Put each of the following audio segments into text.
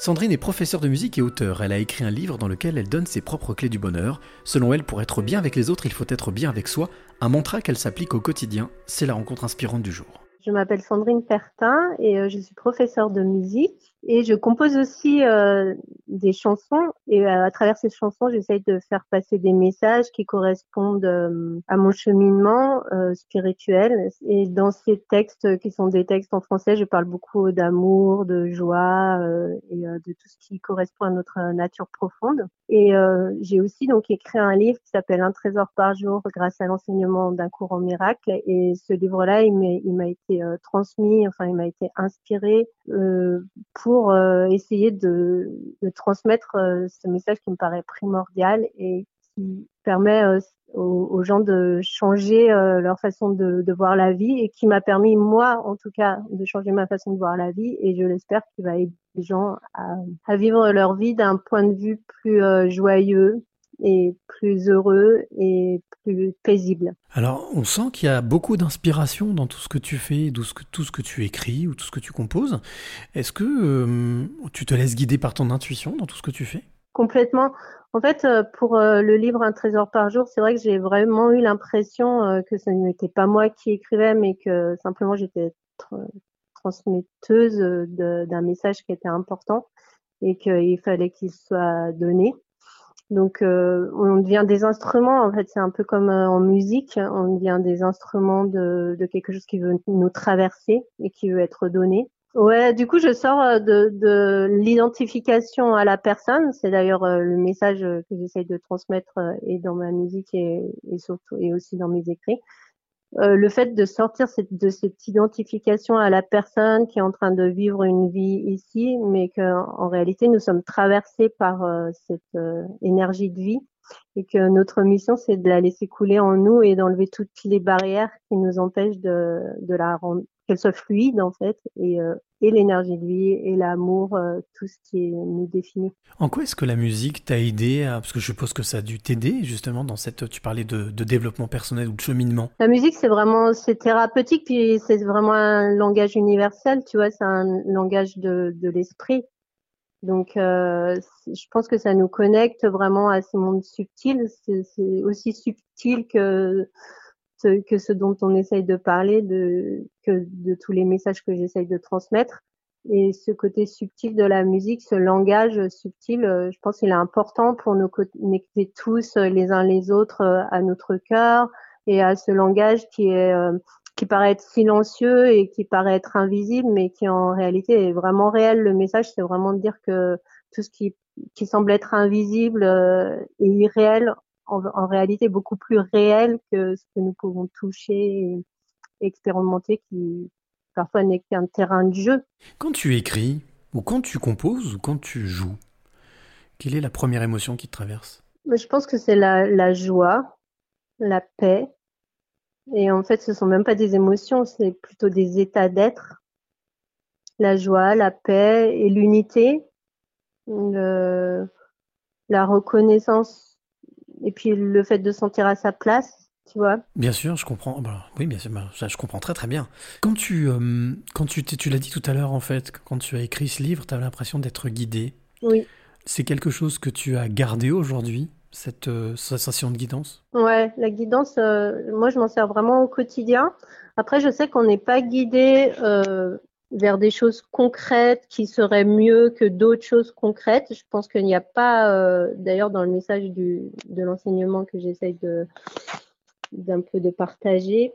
Sandrine est professeure de musique et auteure. Elle a écrit un livre dans lequel elle donne ses propres clés du bonheur. Selon elle, pour être bien avec les autres, il faut être bien avec soi. Un mantra qu'elle s'applique au quotidien. C'est la rencontre inspirante du jour. Je m'appelle Sandrine Pertin et euh, je suis professeure de musique. Et je compose aussi euh, des chansons et euh, à travers ces chansons, j'essaye de faire passer des messages qui correspondent euh, à mon cheminement euh, spirituel. Et dans ces textes qui sont des textes en français, je parle beaucoup d'amour, de joie et de tout ce qui correspond à notre nature profonde. Et j'ai aussi donc écrit un livre qui s'appelle Un trésor par jour grâce à l'enseignement d'un cours en miracle. Et ce livre-là, il m'a été transmis, enfin il m'a été inspiré pour pour euh, essayer de, transmettre euh, ce message qui me paraît primordial et qui permet euh, aux, gens de changer leur façon de, voir la vie et qui m'a permis, moi en tout cas, de changer ma façon de voir la vie et je l'espère qu'il va aider les gens à vivre leur vie d'un point de vue plus joyeux, et plus heureux et plus paisible. Alors, on sent qu'il y a beaucoup d'inspiration dans tout ce que tu fais, tout ce que, tout ce que tu écris ou tout ce que tu composes. Est-ce que euh, tu te laisses guider par ton intuition dans tout ce que tu fais? Complètement. En fait, euh, pour euh, le livre Un trésor par jour, c'est vrai que j'ai vraiment eu l'impression que ce n'était pas moi qui écrivais, mais que simplement j'étais transmetteuse d'un message qui était important et qu'il fallait qu'il soit donné. Donc, euh, on devient des instruments. En fait, c'est un peu comme euh, en musique. On devient des instruments de, quelque chose qui veut nous traverser et qui veut être donné. Ouais, du coup, je sors euh, de, de l'identification à la personne. C'est d'ailleurs le message que j'essaye de transmettre et dans ma musique et surtout et aussi dans mes écrits. Euh, le fait de sortir de cette identification à la personne qui est en train de vivre une vie ici, mais qu'en réalité nous sommes traversés par euh, cette euh, énergie de vie et que notre mission c'est de la laisser couler en nous et d'enlever toutes les barrières qui nous empêchent de, de la rendre, qu'elle soit fluide en fait et, euh, et l'énergie de vie et l'amour, euh, tout ce qui est, nous définit. En quoi est-ce que la musique t'a aidé à... Parce que je suppose que ça a dû t'aider justement dans cette... Tu parlais de, de développement personnel ou de cheminement. La musique c'est vraiment... C'est thérapeutique puis c'est vraiment un langage universel, tu vois, c'est un langage de, de l'esprit. Donc, euh, je pense que ça nous connecte vraiment à ce monde subtil. C'est aussi subtil que que ce dont on essaye de parler, que de tous les messages que j'essaye de transmettre. Et ce côté subtil de la musique, ce langage subtil, euh, je pense qu'il est important pour nous connecter tous euh, les uns les autres euh, à notre cœur et à ce langage qui est qui paraît être silencieux et qui paraît être invisible, mais qui en réalité est vraiment réel. Le message, c'est vraiment de dire que tout ce qui, qui semble être invisible et irréel en, réalité beaucoup plus réel que ce que nous pouvons toucher et expérimenter qui parfois n'est qu'un terrain de jeu. Quand tu écris, ou quand tu composes, ou quand tu joues, quelle est la première émotion qui te traverse? Je pense que c'est la, la, joie, la paix. Et en fait, ce sont même pas des émotions, c'est plutôt des états d'être. La joie, la paix et l'unité, la reconnaissance et puis le fait de sentir à sa place, tu vois. Bien sûr, je comprends. Bah, oui, bien sûr, bah, je comprends très très bien. Quand tu, euh, quand tu, tu l'as dit tout à l'heure en fait, quand tu as écrit ce livre, tu as l'impression d'être guidé. Oui. C'est quelque chose que tu as gardé aujourd'hui, cette euh, sensation de guidance? Ouais, la guidance, euh, moi je m'en sers vraiment au quotidien. Après, je sais qu'on n'est pas guidé vers des choses concrètes qui seraient mieux que d'autres choses concrètes. Je pense qu'il n'y a pas, euh, d'ailleurs, dans le message de l'enseignement que j'essaye d'un peu de partager,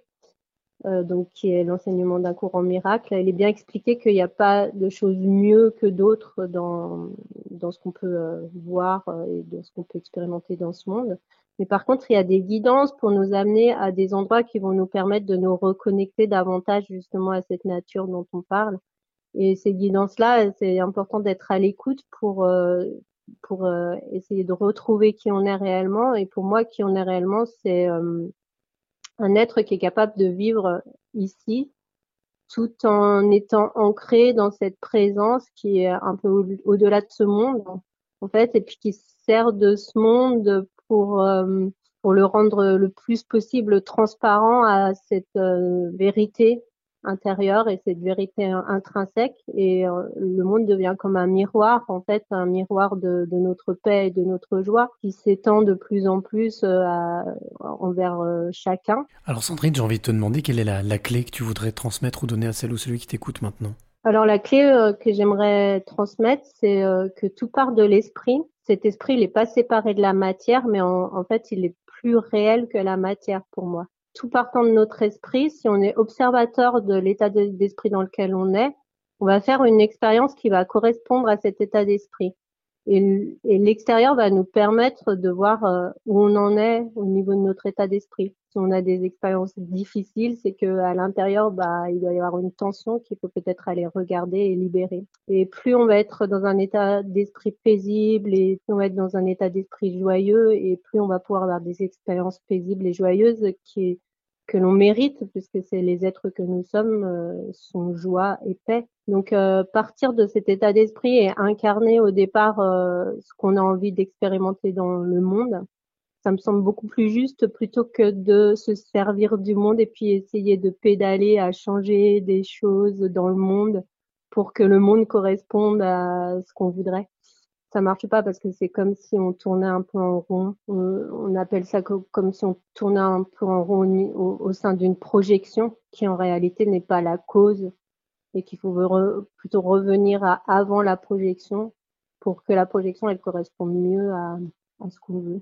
euh, donc qui est l'enseignement d'un courant miracle, il est bien expliqué qu'il n'y a pas de choses mieux que d'autres dans, dans ce qu'on peut euh, voir euh, et dans ce qu'on peut expérimenter dans ce monde. Mais par contre, il y a des guidances pour nous amener à des endroits qui vont nous permettre de nous reconnecter davantage justement à cette nature dont on parle. Et ces guidances-là, c'est important d'être à l'écoute pour euh, pour euh, essayer de retrouver qui on est réellement. Et pour moi, qui on est réellement, c'est euh, un être qui est capable de vivre ici, tout en étant ancré dans cette présence qui est un peu au-delà de ce monde, en fait, et puis qui sert de ce monde pour, euh, pour le rendre le plus possible transparent à cette euh, vérité intérieure et cette vérité intrinsèque et euh, le monde devient comme un miroir en fait un miroir de, de notre paix et de notre joie qui s'étend de plus en plus euh, à, envers euh, chacun. Alors Sandrine, j'ai envie de te demander quelle est la, la, clé que tu voudrais transmettre ou donner à celle ou celui qui t'écoute maintenant? Alors la clé que j'aimerais transmettre, c'est que tout part de l'esprit. Cet esprit, il n'est pas séparé de la matière, mais en, en fait, il est plus réel que la matière pour moi tout partant de notre esprit, si on est observateur de l'état d'esprit dans lequel on est, on va faire une expérience qui va correspondre à cet état d'esprit. Et, l'extérieur va nous permettre de voir euh, où on en est au niveau de notre état d'esprit. Si on a des expériences difficiles, c'est que à l'intérieur, bah, il doit y avoir une tension qu'il faut peut-être aller regarder et libérer. Et plus on va être dans un état d'esprit paisible et plus on va être dans un état d'esprit joyeux et plus on va pouvoir avoir des expériences paisibles et joyeuses qui que l'on mérite, puisque c'est les êtres que nous sommes, euh, sont joie et paix. Donc euh, partir de cet état d'esprit et incarner au départ euh, ce qu'on a envie d'expérimenter dans le monde, ça me semble beaucoup plus juste plutôt que de se servir du monde et puis essayer de pédaler à changer des choses dans le monde pour que le monde corresponde à ce qu'on voudrait ça marche pas parce que c'est comme si on tournait un peu en rond. On, appelle ça comme si on tournait un peu en rond au, sein d'une projection qui en réalité n'est pas la cause et qu'il faut plutôt revenir avant la projection pour que la projection elle corresponde mieux à ce qu'on veut.